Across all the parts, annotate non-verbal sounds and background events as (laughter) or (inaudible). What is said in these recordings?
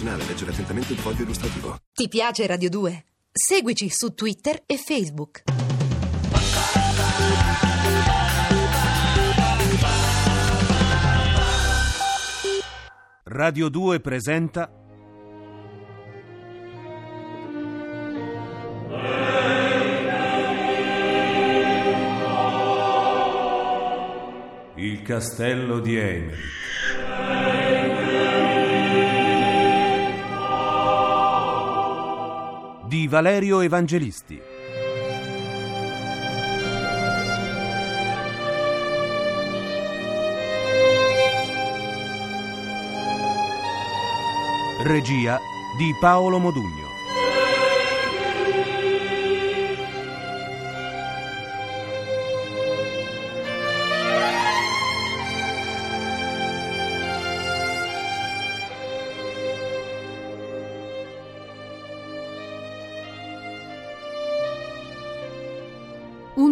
medicinale. Leggere attentamente il foglio illustrativo. Ti piace Radio 2? Seguici su Twitter e Facebook. Radio 2 presenta Il castello di Emily. Valerio Evangelisti. Regia di Paolo Modugno.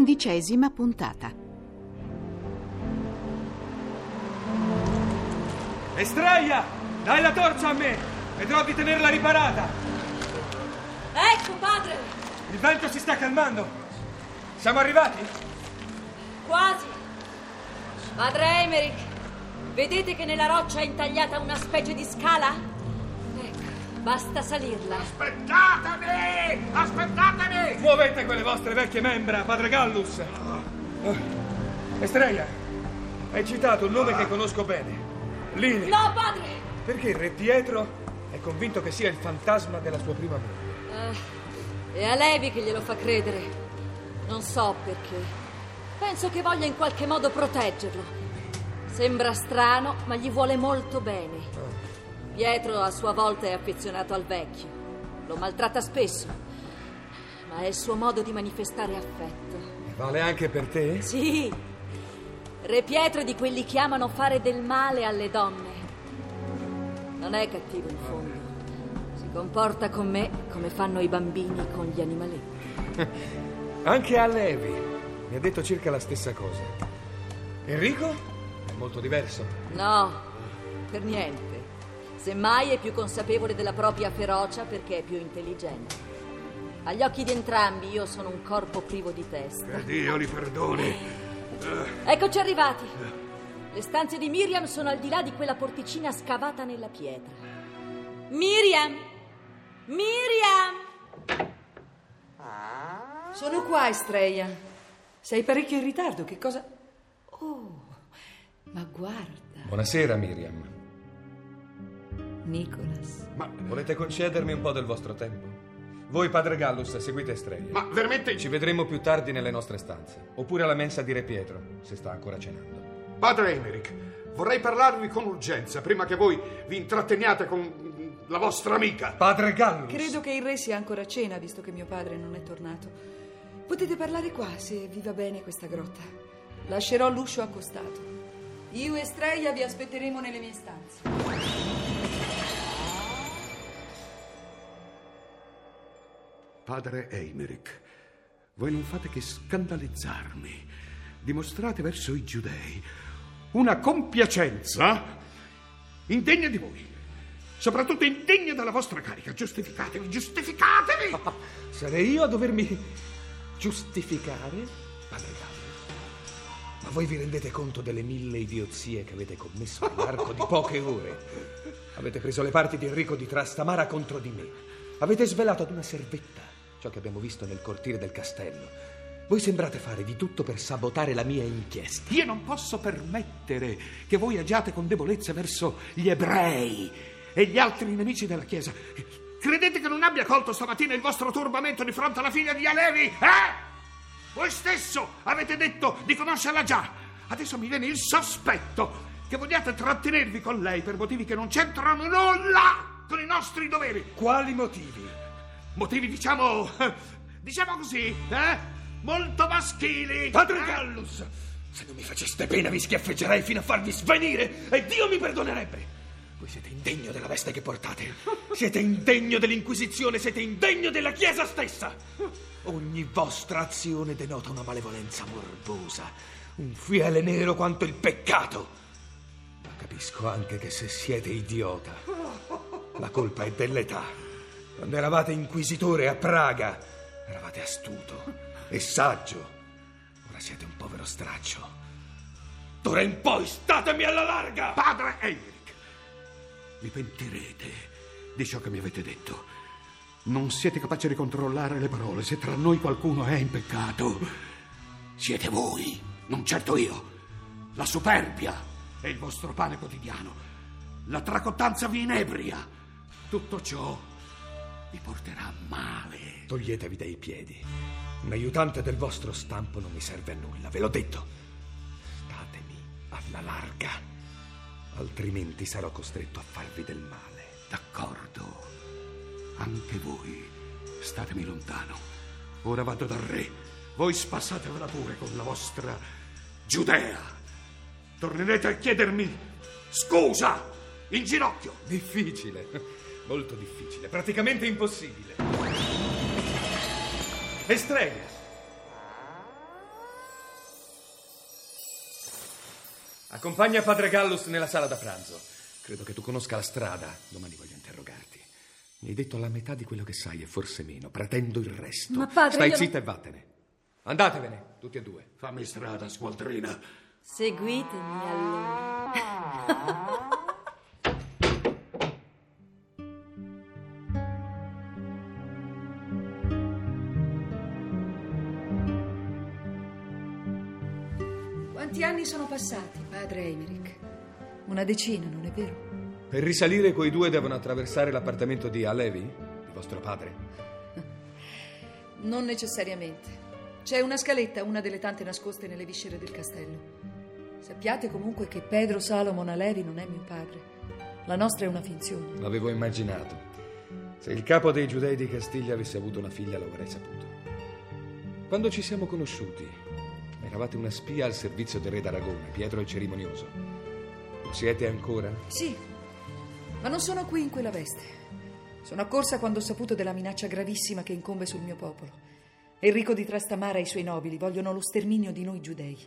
Undicesima puntata. Estraia! Dai la torcia a me! Vedrò di tenerla riparata! Ecco, padre! Il vento si sta calmando! Siamo arrivati? Quasi! Padre Emerick, vedete che nella roccia è intagliata una specie di scala? Basta salirla. Aspettatemi! Aspettatemi! Muovete quelle vostre vecchie membra, padre Gallus! Oh. Estraia, hai citato un nome che conosco bene. Lini. No, padre! Perché il re Pietro è convinto che sia il fantasma della sua prima moglie. Eh, è a Levi che glielo fa credere. Non so perché. Penso che voglia in qualche modo proteggerlo. Sembra strano, ma gli vuole molto bene. Pietro a sua volta è affezionato al vecchio. Lo maltratta spesso. Ma è il suo modo di manifestare affetto. Vale anche per te? Sì. Re Pietro è di quelli che amano fare del male alle donne. Non è cattivo in fondo. Si comporta con me come fanno i bambini con gli animaletti. (laughs) Anche a Levi mi ha detto circa la stessa cosa. Enrico? È molto diverso. No, per niente. Semmai è più consapevole della propria ferocia perché è più intelligente. Agli occhi di entrambi io sono un corpo privo di testa. Dio li perdoni. Eccoci arrivati. Le stanze di Miriam sono al di là di quella porticina scavata nella pietra. Miriam! Miriam! Sono qua, Estrella. Sei parecchio in ritardo, che cosa... Oh, ma guarda, Buonasera, Miriam. Nicholas. Ma volete concedermi un po' del vostro tempo? Voi, padre Gallus, seguite Estrella. Ma veramente... Ci vedremo più tardi nelle nostre stanze. Oppure alla mensa di Re Pietro, se sta ancora cenando. Padre Emerick, vorrei parlarvi con urgenza prima che voi vi intratteniate con la vostra amica. Padre Gallus! Credo che il re sia ancora a cena, visto che mio padre non è tornato. Potete parlare qua, se vi va bene questa grotta. Lascerò l'uscio accostato. Io e Estrella vi aspetteremo nelle mie stanze. Padre Emerick, voi non fate che scandalizzarmi. Dimostrate verso i giudei una compiacenza indegna di voi. Soprattutto indegna della vostra carica. Giustificatevi, giustificatevi! Sarei io a dovermi giustificare? Padre Gallus. Ma voi vi rendete conto delle mille idiozie che avete commesso nell'arco di poche ore? Avete preso le parti di Enrico di Trastamara contro di me. Avete svelato ad una servetta ciò che abbiamo visto nel cortile del castello. Voi sembrate fare di tutto per sabotare la mia inchiesta. Io non posso permettere che voi agiate con debolezza verso gli ebrei e gli altri nemici della Chiesa. Credete che non abbia colto stamattina il vostro turbamento di fronte alla figlia di Alevi? Eh? Voi stesso avete detto di conoscerla già. Adesso mi viene il sospetto che vogliate trattenervi con lei per motivi che non c'entrano nulla con i nostri doveri. Quali motivi? Motivi, diciamo. (laughs) diciamo così, eh? Molto maschili. Padre eh? Gallus, se non mi faceste pena vi schiaffeggerei fino a farvi svenire e Dio mi perdonerebbe. Voi siete indegno della veste che portate. Siete indegno dell'Inquisizione, siete indegno della Chiesa stessa. Ogni vostra azione denota una malevolenza morbosa, un fiele nero quanto il peccato. Ma capisco anche che se siete idiota, La colpa è dell'età. Quando eravate inquisitore a Praga, eravate astuto e saggio. Ora siete un povero straccio. D'ora in poi statemi alla larga! Padre Emmerich, vi pentirete di ciò che mi avete detto. Non siete capaci di controllare le parole. Se tra noi qualcuno è in peccato, siete voi, non certo io. La superbia è il vostro pane quotidiano. La tracottanza vi inebria. Tutto ciò vi porterà male. Toglietevi dai piedi. Un aiutante del vostro stampo non mi serve a nulla, ve l'ho detto. Statemi alla larga. Altrimenti sarò costretto a farvi del male. D'accordo. Anche voi statemi lontano. Ora vado dal re. Voi spassatevela pure con la vostra Giudea. Tornerete a chiedermi scusa in ginocchio. Difficile, molto difficile, praticamente impossibile. Estrella. Accompagna padre Gallus nella sala da pranzo. Credo che tu conosca la strada. Domani voglio interrogarti. Mi hai detto la metà di quello che sai e forse meno. Pretendo il resto. Ma padre, Stai io- zitta e vattene. Andatevene, tutti e due. Fammi strada, squadrina. Seguitemi allora. (laughs) passati, padre Emmerich? Una decina, non è vero? Per risalire, quei due devono attraversare l'appartamento di Alevi, di vostro padre. Non necessariamente. C'è una scaletta, una delle tante nascoste nelle viscere del castello. Sappiate comunque che Pedro Salomon Alevi non è mio padre. La nostra è una finzione. L'avevo immaginato. Se il capo dei giudei di Castiglia avesse avuto una figlia, lo avrei saputo. Quando ci siamo conosciuti, eravate una spia al servizio del re d'Aragona, Pietro il Cerimonioso. Lo siete ancora? Sì, ma non sono qui in quella veste. Sono accorsa quando ho saputo della minaccia gravissima che incombe sul mio popolo. Enrico di Trastamara e i suoi nobili vogliono lo sterminio di noi giudei.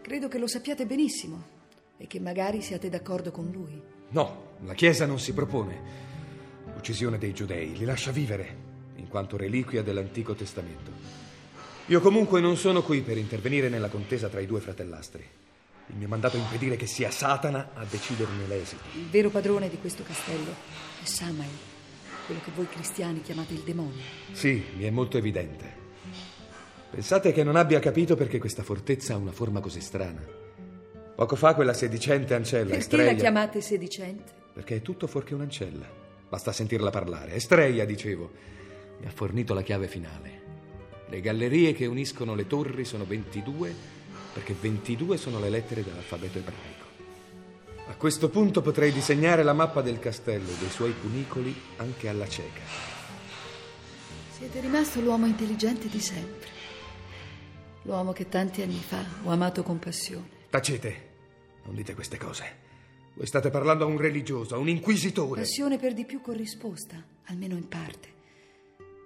Credo che lo sappiate benissimo e che magari siate d'accordo con lui. No, la Chiesa non si propone. L'uccisione dei giudei li lascia vivere, in quanto reliquia dell'Antico Testamento. Io comunque non sono qui per intervenire nella contesa tra i due fratellastri. Il mio mandato è impedire che sia Satana a deciderne l'esito. Il vero padrone di questo castello è Samael, quello che voi cristiani chiamate il demonio. Sì, mi è molto evidente. Pensate che non abbia capito perché questa fortezza ha una forma così strana. Poco fa quella sedicente ancella Perché Estrella... la chiamate sedicente? Perché è tutto fuorché un'ancella. Basta sentirla parlare. Estrella, dicevo, mi ha fornito la chiave finale. Le gallerie che uniscono le torri sono 22, perché 22 sono le lettere dell'alfabeto ebraico. A questo punto potrei disegnare la mappa del castello e dei suoi cunicoli anche alla cieca. Siete rimasto l'uomo intelligente di sempre. L'uomo che tanti anni fa ho amato con passione. Tacete, non dite queste cose. Voi state parlando a un religioso, a un inquisitore. Passione per di più corrisposta, almeno in parte.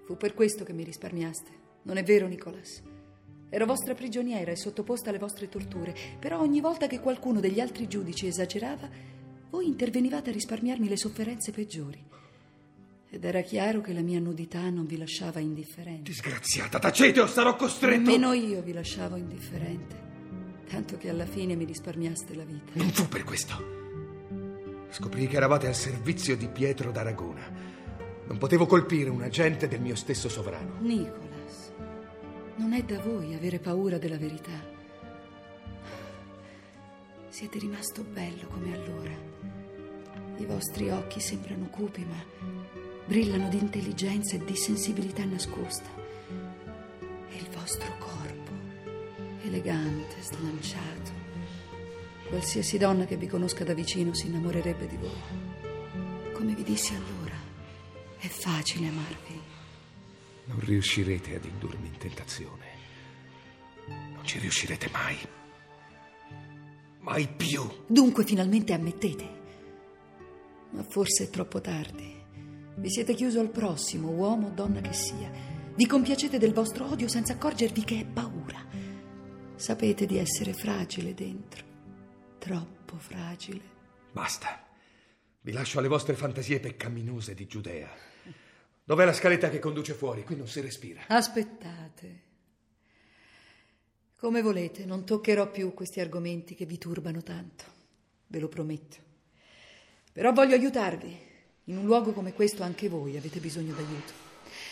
Fu per questo che mi risparmiaste. Non è vero, Nicolas? Ero vostra prigioniera e sottoposta alle vostre torture, però ogni volta che qualcuno degli altri giudici esagerava, voi intervenivate a risparmiarmi le sofferenze peggiori. Ed era chiaro che la mia nudità non vi lasciava indifferente. Disgraziata, tacete o sarò costretto. Nemmeno io vi lasciavo indifferente, tanto che alla fine mi risparmiaste la vita. Non fu per questo. Scoprì che eravate al servizio di Pietro d'Aragona. Non potevo colpire un agente del mio stesso sovrano. Nicolas, non è da voi avere paura della verità. Siete rimasto bello come allora. I vostri occhi sembrano cupi, ma brillano di intelligenza e di sensibilità nascosta. E il vostro corpo, elegante, slanciato. Qualsiasi donna che vi conosca da vicino si innamorerebbe di voi. Come vi dissi allora, è facile amarvi. Non riuscirete ad indurmi in tentazione. Non ci riuscirete mai. Mai più. Dunque finalmente ammettete. Ma forse è troppo tardi. Vi siete chiuso al prossimo, uomo o donna che sia. Vi compiacete del vostro odio senza accorgervi che è paura. Sapete di essere fragile dentro. Troppo fragile. Basta. Vi lascio alle vostre fantasie peccaminose di Giudea. Dov'è la scaletta che conduce fuori? Qui non si respira. Aspettate. Come volete, non toccherò più questi argomenti che vi turbano tanto. Ve lo prometto. Però voglio aiutarvi. In un luogo come questo anche voi avete bisogno d'aiuto.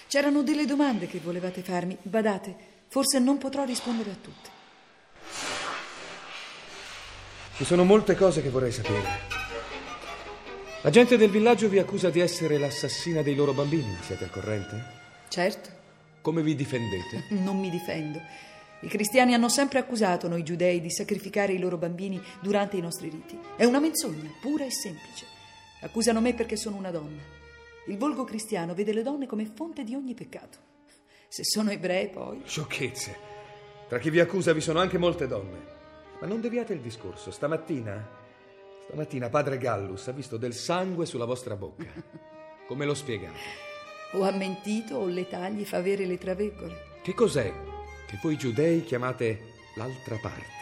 C'erano delle domande che volevate farmi. Badate, forse non potrò rispondere a tutte. Ci sono molte cose che vorrei sapere. La gente del villaggio vi accusa di essere l'assassina dei loro bambini. Siete al corrente? Certo, Come vi difendete? non mi difendo. I cristiani hanno sempre accusato noi giudei di sacrificare i loro bambini durante i nostri riti. È una menzogna, pura e semplice. Accusano me perché sono una donna. Il volgo cristiano vede le donne come fonte di ogni peccato. Se sono ebrei, poi. Sciocchezze. Tra chi vi accusa vi sono anche molte donne. Ma non deviate il discorso. Stamattina, stamattina padre Gallus ha visto del sangue sulla vostra bocca. Come lo spiegate? O ha mentito o l'età gli fa avere le traveggole. Che cos'è che voi giudei chiamate l'altra parte?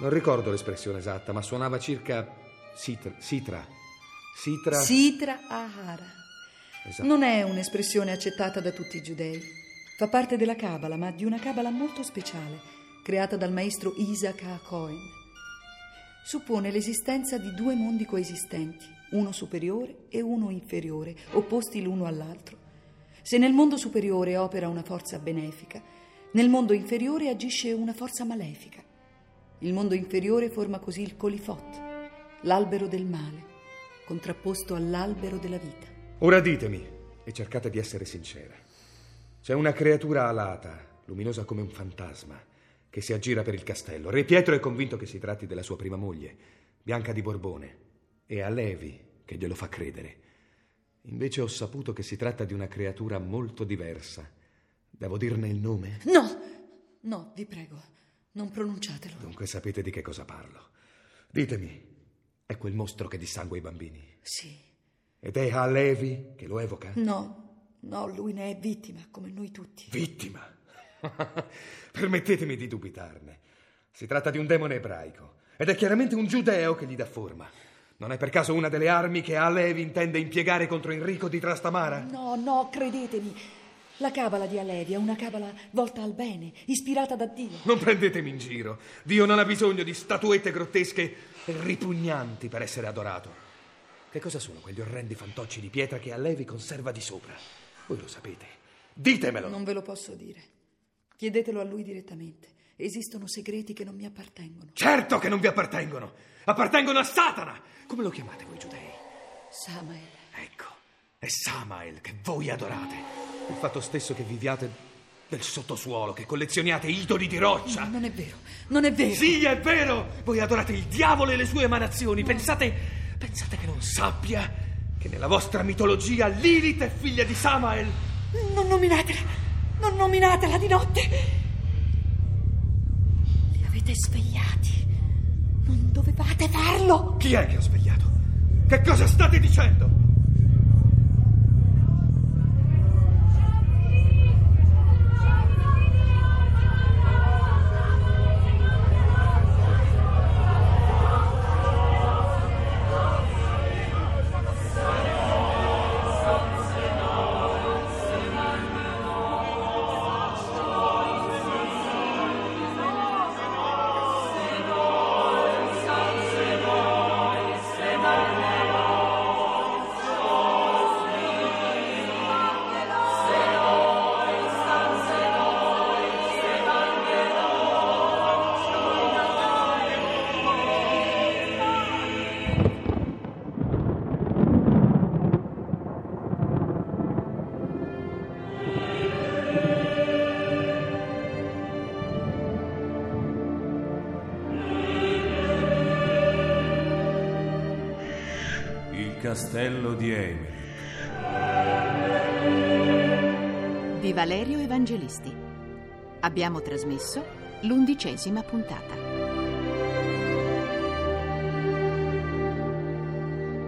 Non ricordo l'espressione esatta, ma suonava circa sitra. Sitra. Sitra. Sitra Ahara. Esatto. Non è un'espressione accettata da tutti i giudei. Fa parte della Cabala, ma di una Cabala molto speciale, creata dal maestro Isaac A. Cohen. Suppone l'esistenza di due mondi coesistenti, uno superiore e uno inferiore, opposti l'uno all'altro. Se nel mondo superiore opera una forza benefica, nel mondo inferiore agisce una forza malefica. Il mondo inferiore forma così il colifot, l'albero del male, contrapposto all'albero della vita. Ora ditemi, e cercate di essere sincera. C'è una creatura alata, luminosa come un fantasma, che si aggira per il castello. Re Pietro è convinto che si tratti della sua prima moglie, Bianca di Borbone, e a Levi che glielo fa credere. Invece ho saputo che si tratta di una creatura molto diversa. Devo dirne il nome? No, no, vi prego, non pronunciatelo. Dunque sapete di che cosa parlo. Ditemi, è quel mostro che dissangua i bambini? Sì, Ed è a Levi che lo evoca? no, no, lui ne è vittima, come noi tutti. Vittima. (laughs) Permettetemi di dubitarne. Si tratta di un demone ebraico ed è chiaramente un giudeo che gli dà forma. Non è per caso una delle armi che Alevi intende impiegare contro Enrico di Trastamara? No, no, credetemi. La cabala di Alevi è una cabala volta al bene, ispirata da Dio. Non prendetemi in giro. Dio non ha bisogno di statuette grottesche e ripugnanti per essere adorato. Che cosa sono quegli orrendi fantocci di pietra che Alevi conserva di sopra? Voi lo sapete. Ditemelo. Non ve lo posso dire. Chiedetelo a lui direttamente. Esistono segreti che non mi appartengono. Certo che non vi appartengono. Appartengono a Satana. Come lo chiamate voi giudei? Samael. Ecco, è Samael che voi adorate. Il fatto stesso che viviate del sottosuolo, che collezioniate idoli di roccia. Non è vero, non è vero. Sì, è vero! Voi adorate il diavolo e le sue emanazioni. Pensate, pensate che non sappia che nella vostra mitologia Lilith è figlia di Samael? Non nominatela, non nominatela di notte. Li avete svegliati. Non dovevate farlo. Chi è che ha svegliato? Che cosa state dicendo? Castello di Emily. Di Valerio Evangelisti. Abbiamo trasmesso l'undicesima puntata.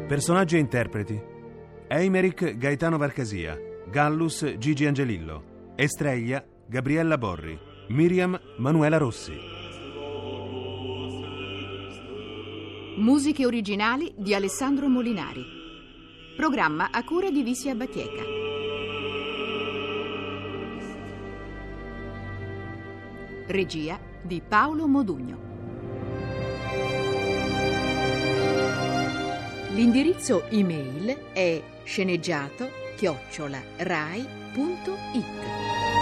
Personaggi e interpreti. Eimerick Gaetano Varcasia. Gallus Gigi Angelillo. Estrella Gabriella Borri. Miriam Manuela Rossi. Musiche originali di Alessandro Molinari. Programma a cura di Vissia Batieca. Regia di Paolo Modugno. L'indirizzo email è sceneggiato chiocciola rai.it.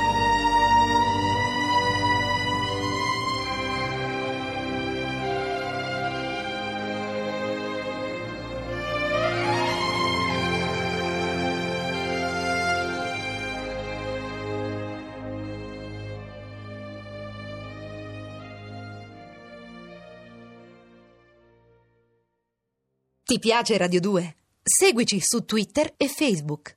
Ti piace Radio 2? Seguici su Twitter e Facebook.